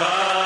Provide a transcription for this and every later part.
Bye.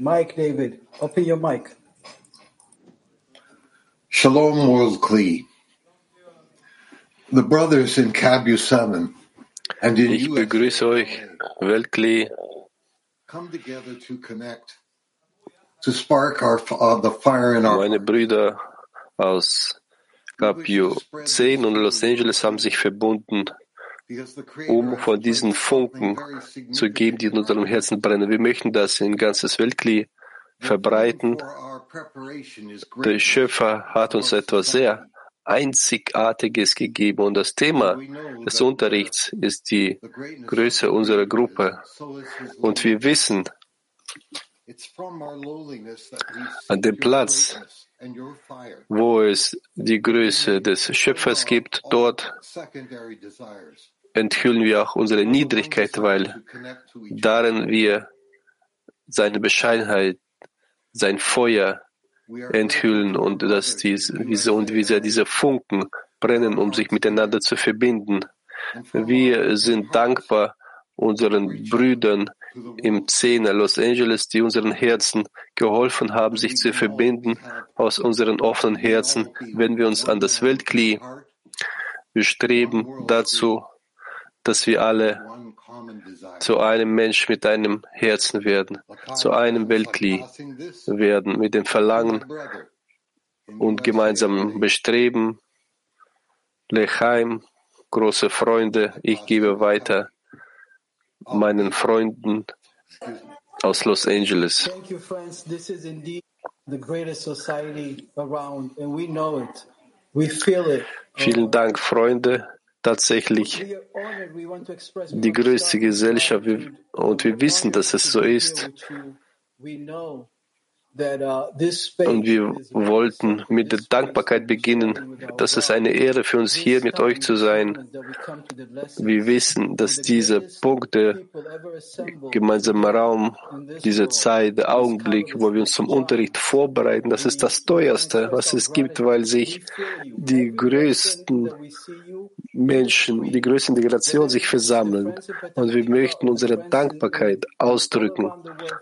Mike, David, open your mic. Shalom World Kli. The brothers in Kabu 7 and in Ich begrüße euch, Weltkli, come together to connect, to spark our uh, the fire in our meine Brüder aus Capio 10 und Los Angeles haben sich verbunden, um von diesen Funken zu geben, die in unserem Herzen brennen. Wir möchten das in ganzes Weltkli verbreiten. Der. Schöpfer hat uns etwas sehr Einzigartiges gegeben und das Thema des Unterrichts ist die Größe unserer Gruppe. Und wir wissen, An dem Platz, wo es die Größe des Schöpfers gibt, dort. Enthüllen wir auch unsere Niedrigkeit, weil darin wir seine Bescheidenheit, sein Feuer enthüllen und dass dies, diese, und wie sehr diese Funken brennen, um sich miteinander zu verbinden. Wir sind dankbar unseren Brüdern im Zehner Los Angeles, die unseren Herzen geholfen haben, sich zu verbinden aus unseren offenen Herzen, wenn wir uns an das Weltkli wir streben dazu, dass wir alle zu einem Mensch mit einem Herzen werden, zu einem Weltkli werden, mit dem Verlangen und gemeinsamen Bestreben. Lechaim, große Freunde, ich gebe weiter meinen Freunden aus Los Angeles. Thank you, friends. This is indeed the greatest society around, and we know it. We feel it. Vielen Dank, Freunde. Tatsächlich die größte Gesellschaft und wir wissen, dass es so ist. Und wir wollten mit der Dankbarkeit beginnen, dass es eine Ehre für uns hier mit euch zu sein. Wir wissen, dass dieser Punkt, der gemeinsame Raum, diese Zeit, der Augenblick, wo wir uns zum Unterricht vorbereiten, das ist das Teuerste, was es gibt, weil sich die größten Menschen, die größte Integration sich versammeln. Und wir möchten unsere Dankbarkeit ausdrücken.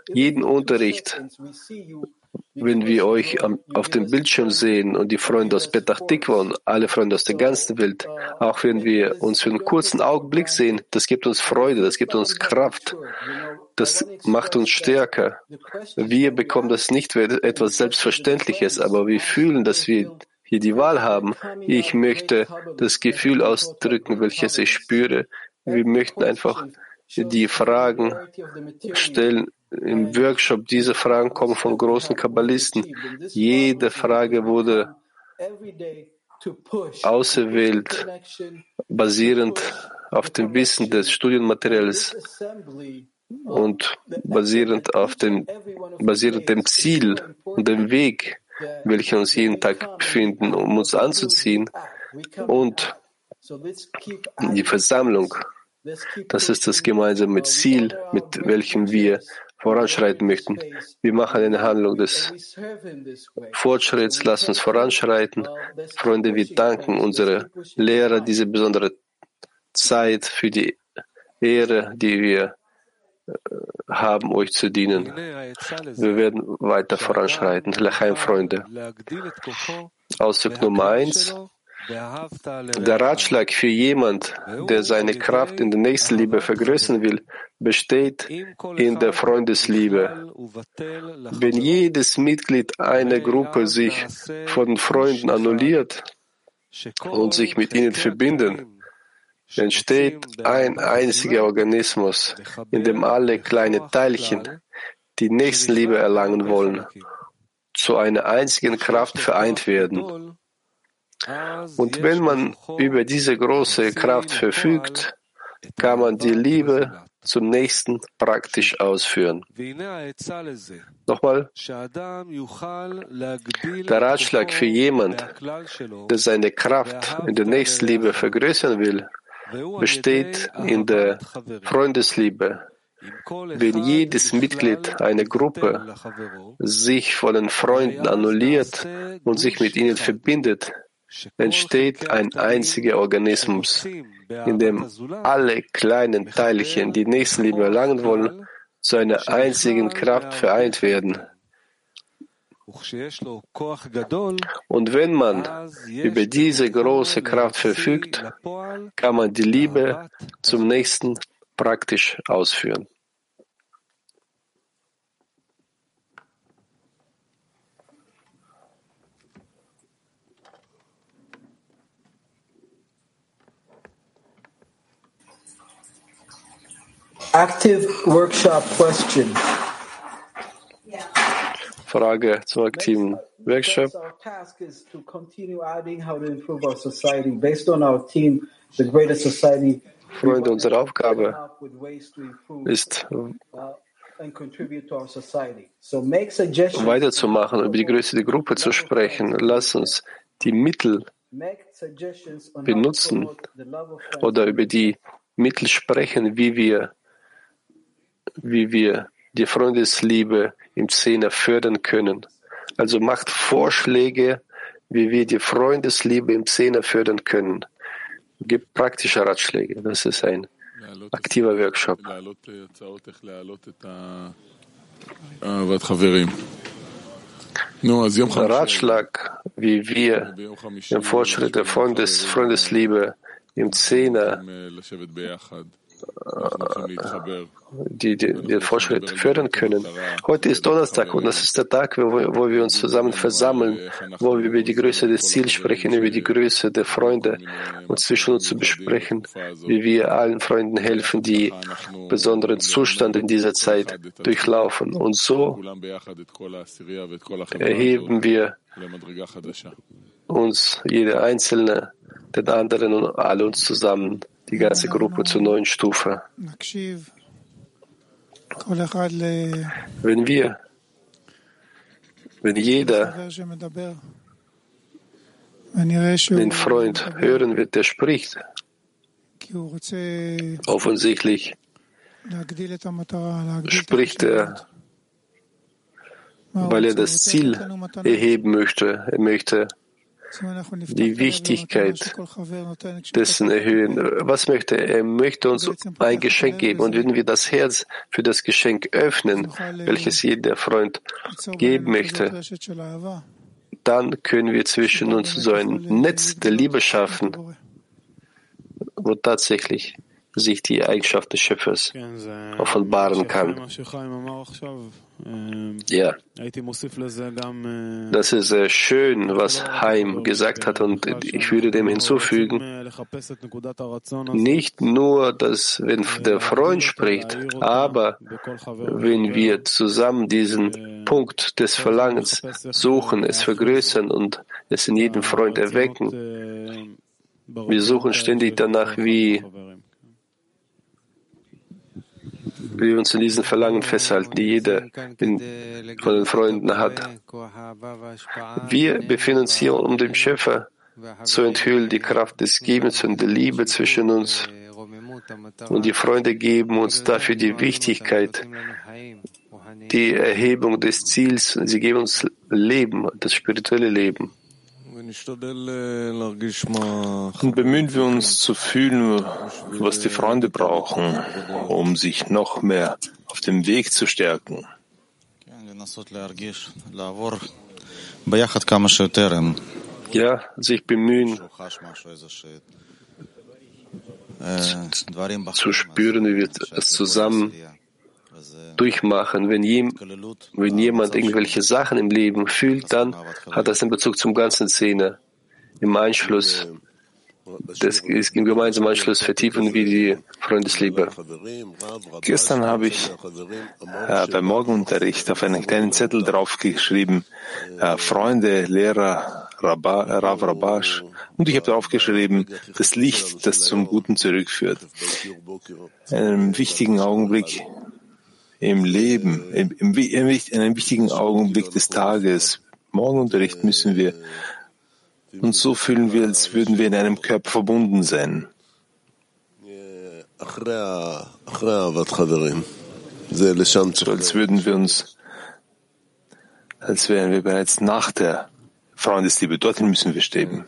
Jeden Unterricht, wenn wir euch am, auf dem Bildschirm sehen und die Freunde aus Petach Tikva und alle Freunde aus der ganzen Welt, auch wenn wir uns für einen kurzen Augenblick sehen, das gibt uns Freude, das gibt uns Kraft, das macht uns stärker. Wir bekommen das nicht etwas Selbstverständliches, aber wir fühlen, dass wir hier die Wahl haben. Ich möchte das Gefühl ausdrücken, welches ich spüre. Wir möchten einfach die Fragen stellen, im Workshop, diese Fragen kommen von großen Kabbalisten. Jede Frage wurde auserwählt, basierend auf dem Wissen des Studienmaterials und basierend auf dem, basierend dem Ziel und dem Weg, welcher uns jeden Tag befinden, um uns anzuziehen und die Versammlung. Das ist das gemeinsame Ziel, mit welchem wir voranschreiten möchten. Wir machen eine Handlung des Fortschritts, lass uns voranschreiten. Freunde, wir danken unsere Lehrer diese besondere Zeit für die Ehre, die wir haben, euch zu dienen. Wir werden weiter voranschreiten. Lachaim, Freunde. Ausdruck Nummer eins. Der Ratschlag für jemand, der seine Kraft in der Nächstenliebe vergrößern will, besteht in der Freundesliebe. Wenn jedes Mitglied einer Gruppe sich von Freunden annulliert und sich mit ihnen verbinden, entsteht ein einziger Organismus, in dem alle kleine Teilchen die Nächstenliebe erlangen wollen, zu einer einzigen Kraft vereint werden. Und wenn man über diese große Kraft verfügt, kann man die Liebe zum Nächsten praktisch ausführen. Nochmal. Der Ratschlag für jemand, der seine Kraft in der Nächstenliebe vergrößern will, besteht in der Freundesliebe. Wenn jedes Mitglied einer Gruppe sich von den Freunden annulliert und sich mit ihnen verbindet, entsteht ein einziger Organismus, in dem alle kleinen Teilchen, die Nächstenliebe erlangen wollen, zu einer einzigen Kraft vereint werden. Und wenn man über diese große Kraft verfügt, kann man die Liebe zum Nächsten praktisch ausführen. Active workshop question. Frage zum aktiven Workshop. Our task is to continue adding how to improve our society based on our team, the greater society. Freunde, unsere Aufgabe ist, suggestions. weiterzumachen, über die Größe der Gruppe zu sprechen. Lass uns die Mittel Make suggestions on how to benutzen oder über die Mittel sprechen, wie wir, wie wir die Freundesliebe im Zehner fördern können. Also macht Vorschläge, wie wir die Freundesliebe im Zehner fördern können. Gibt praktische Ratschläge. Das ist ein aktiver Workshop. Ratschlag, wie wir den Fortschritt der Freundes, Freundesliebe im Zehner äh, die, die, den Fortschritt fördern können. Heute ist Donnerstag und das ist der Tag, wo, wo wir uns zusammen versammeln, wo wir über die Größe des Ziels sprechen, über die Größe der Freunde und zwischen uns zu besprechen, wie wir allen Freunden helfen, die besonderen Zustand in dieser Zeit durchlaufen. Und so erheben wir uns jede einzelne den anderen und alle uns zusammen, die ganze Gruppe zur neuen Stufe. Wenn wir, wenn jeder den Freund hören wird, der spricht, offensichtlich spricht er, weil er das Ziel erheben möchte. Er möchte die Wichtigkeit dessen erhöhen. Was möchte er? Er möchte uns ein Geschenk geben. Und wenn wir das Herz für das Geschenk öffnen, welches jeder Freund geben möchte, dann können wir zwischen uns so ein Netz der Liebe schaffen, wo tatsächlich sich die Eigenschaft des Schöpfers offenbaren kann. Ja, das ist sehr schön, was Heim gesagt hat und ich würde dem hinzufügen, nicht nur, dass wenn der Freund spricht, aber wenn wir zusammen diesen Punkt des Verlangens suchen, es vergrößern und es in jedem Freund erwecken, wir suchen ständig danach, wie wir uns in diesen Verlangen festhalten, die jeder in, von den Freunden hat. Wir befinden uns hier, um dem Schöpfer zu enthüllen, die Kraft des Gebens und der Liebe zwischen uns. Und die Freunde geben uns dafür die Wichtigkeit, die Erhebung des Ziels. Sie geben uns Leben, das spirituelle Leben. Und bemühen wir uns zu fühlen, was die Freunde brauchen, um sich noch mehr auf dem Weg zu stärken. Ja, sich bemühen, zu spüren, wie wir es zusammen durchmachen. Wenn, jem, wenn jemand irgendwelche Sachen im Leben fühlt, dann hat das in Bezug zum ganzen Szene. Im Anschluss, das ist im gemeinsamen Anschluss vertiefen wie die Freundesliebe. Gestern habe ich äh, beim Morgenunterricht auf einen kleinen Zettel draufgeschrieben, äh, Freunde, Lehrer, Rabba, Rav Rabash. Und ich habe draufgeschrieben, das Licht, das zum Guten zurückführt. In einem wichtigen Augenblick im Leben, im, im, in einem wichtigen Augenblick des Tages, Morgenunterricht müssen wir uns so fühlen, wie als würden wir in einem Körper verbunden sein. So als würden wir uns, als wären wir bereits nach der Freundesliebe. Dorthin müssen wir streben.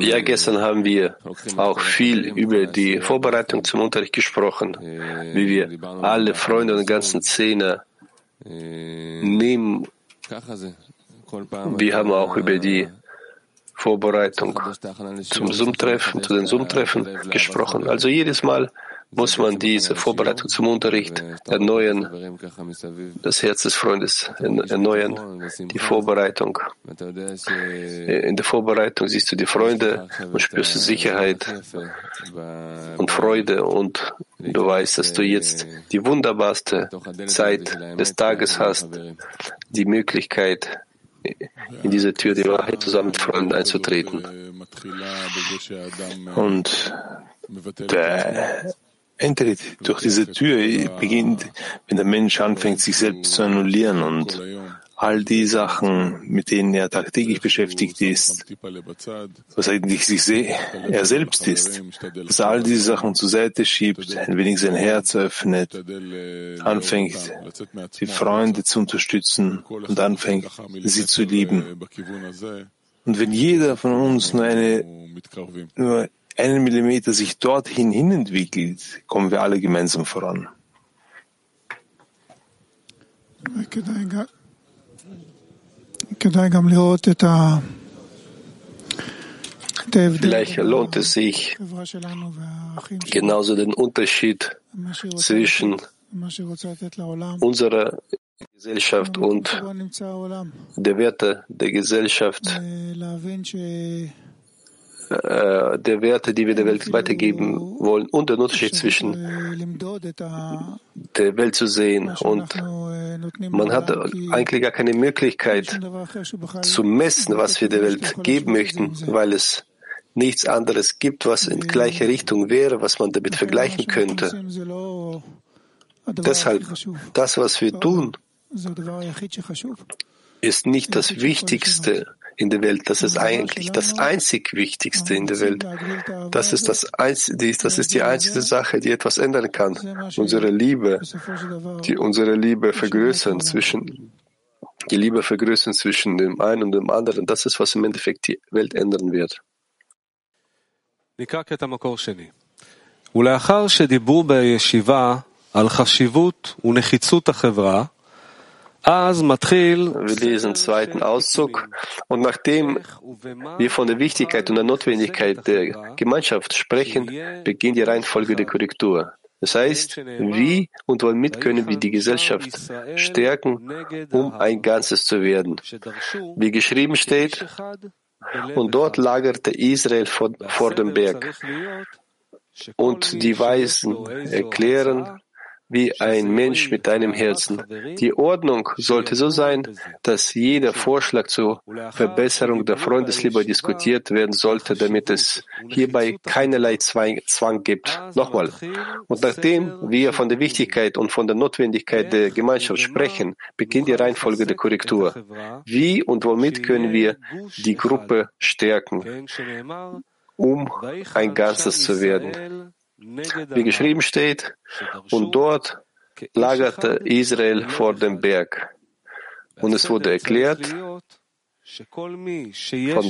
Ja, gestern haben wir auch viel über die Vorbereitung zum Unterricht gesprochen, wie wir alle Freunde und ganzen Szene nehmen. Wir haben auch über die Vorbereitung zum Zoom-Treffen, zu den Zoom-Treffen gesprochen. Also jedes Mal muss man diese Vorbereitung zum Unterricht erneuern, das Herz des Freundes erneuern, die Vorbereitung. In der Vorbereitung siehst du die Freunde und spürst Sicherheit und Freude und du weißt, dass du jetzt die wunderbarste Zeit des Tages hast, die Möglichkeit, in diese Tür die Wahrheit zusammen mit Freunden einzutreten. Und der Eintritt durch diese Tür beginnt, wenn der Mensch anfängt, sich selbst zu annullieren und all die Sachen, mit denen er tagtäglich beschäftigt ist, was eigentlich sich er selbst ist, dass er all diese Sachen zur Seite schiebt, ein wenig sein Herz öffnet, anfängt, die Freunde zu unterstützen und anfängt, sie zu lieben. Und wenn jeder von uns nur eine, nur einen Millimeter sich dorthin hin entwickelt, kommen wir alle gemeinsam voran. Vielleicht lohnt es sich, genauso den Unterschied zwischen unserer Gesellschaft und der Werte der Gesellschaft äh, der Werte, die wir der Welt weitergeben wollen und den Unterschied zwischen der Welt zu sehen. Und man hat eigentlich gar keine Möglichkeit zu messen, was wir der Welt geben möchten, weil es nichts anderes gibt, was in gleiche Richtung wäre, was man damit vergleichen könnte. Deshalb, das, was wir tun, ist nicht das Wichtigste in der Welt. Das ist eigentlich das einzig Wichtigste in der Welt. Das ist, das, das ist die einzige Sache, die etwas ändern kann. Unsere Liebe, die unsere Liebe vergrößern zwischen, die Liebe vergrößern zwischen dem einen und dem anderen. Das ist, was im Endeffekt die Welt ändern wird. ולאחר שדיברו בישיבה על חשיבות ונחיצות החברה, wir lesen den zweiten Auszug und nachdem wir von der Wichtigkeit und der Notwendigkeit der Gemeinschaft sprechen, beginnt die Reihenfolge der Korrektur. Das heißt, wie und womit können wir die Gesellschaft stärken, um ein Ganzes zu werden? Wie geschrieben steht, und dort lagerte Israel vor, vor dem Berg. Und die Weisen erklären, wie ein Mensch mit einem Herzen. Die Ordnung sollte so sein, dass jeder Vorschlag zur Verbesserung der Freundesliebe diskutiert werden sollte, damit es hierbei keinerlei Zwang gibt. Nochmal. Und nachdem wir von der Wichtigkeit und von der Notwendigkeit der Gemeinschaft sprechen, beginnt die Reihenfolge der Korrektur. Wie und womit können wir die Gruppe stärken, um ein Ganzes zu werden? Wie geschrieben steht, und dort lagerte Israel vor dem Berg. Und es wurde erklärt von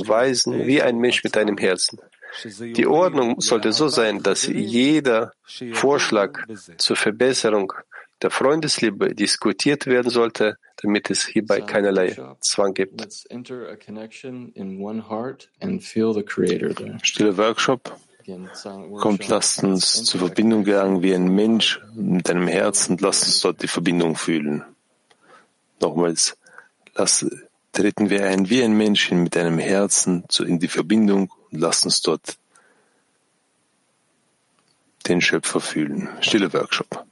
Weisen wie ein Mensch mit einem Herzen. Die Ordnung sollte so sein, dass jeder Vorschlag zur Verbesserung der Freundesliebe diskutiert werden sollte, damit es hierbei keinerlei Zwang gibt. Stille Workshop. Kommt, lasst uns zur Verbindung gelangen wie ein Mensch mit einem Herzen und lasst uns dort die Verbindung fühlen. Nochmals, lasst, treten wir ein wie ein Mensch mit einem Herzen in die Verbindung und lasst uns dort den Schöpfer fühlen. Stille Workshop.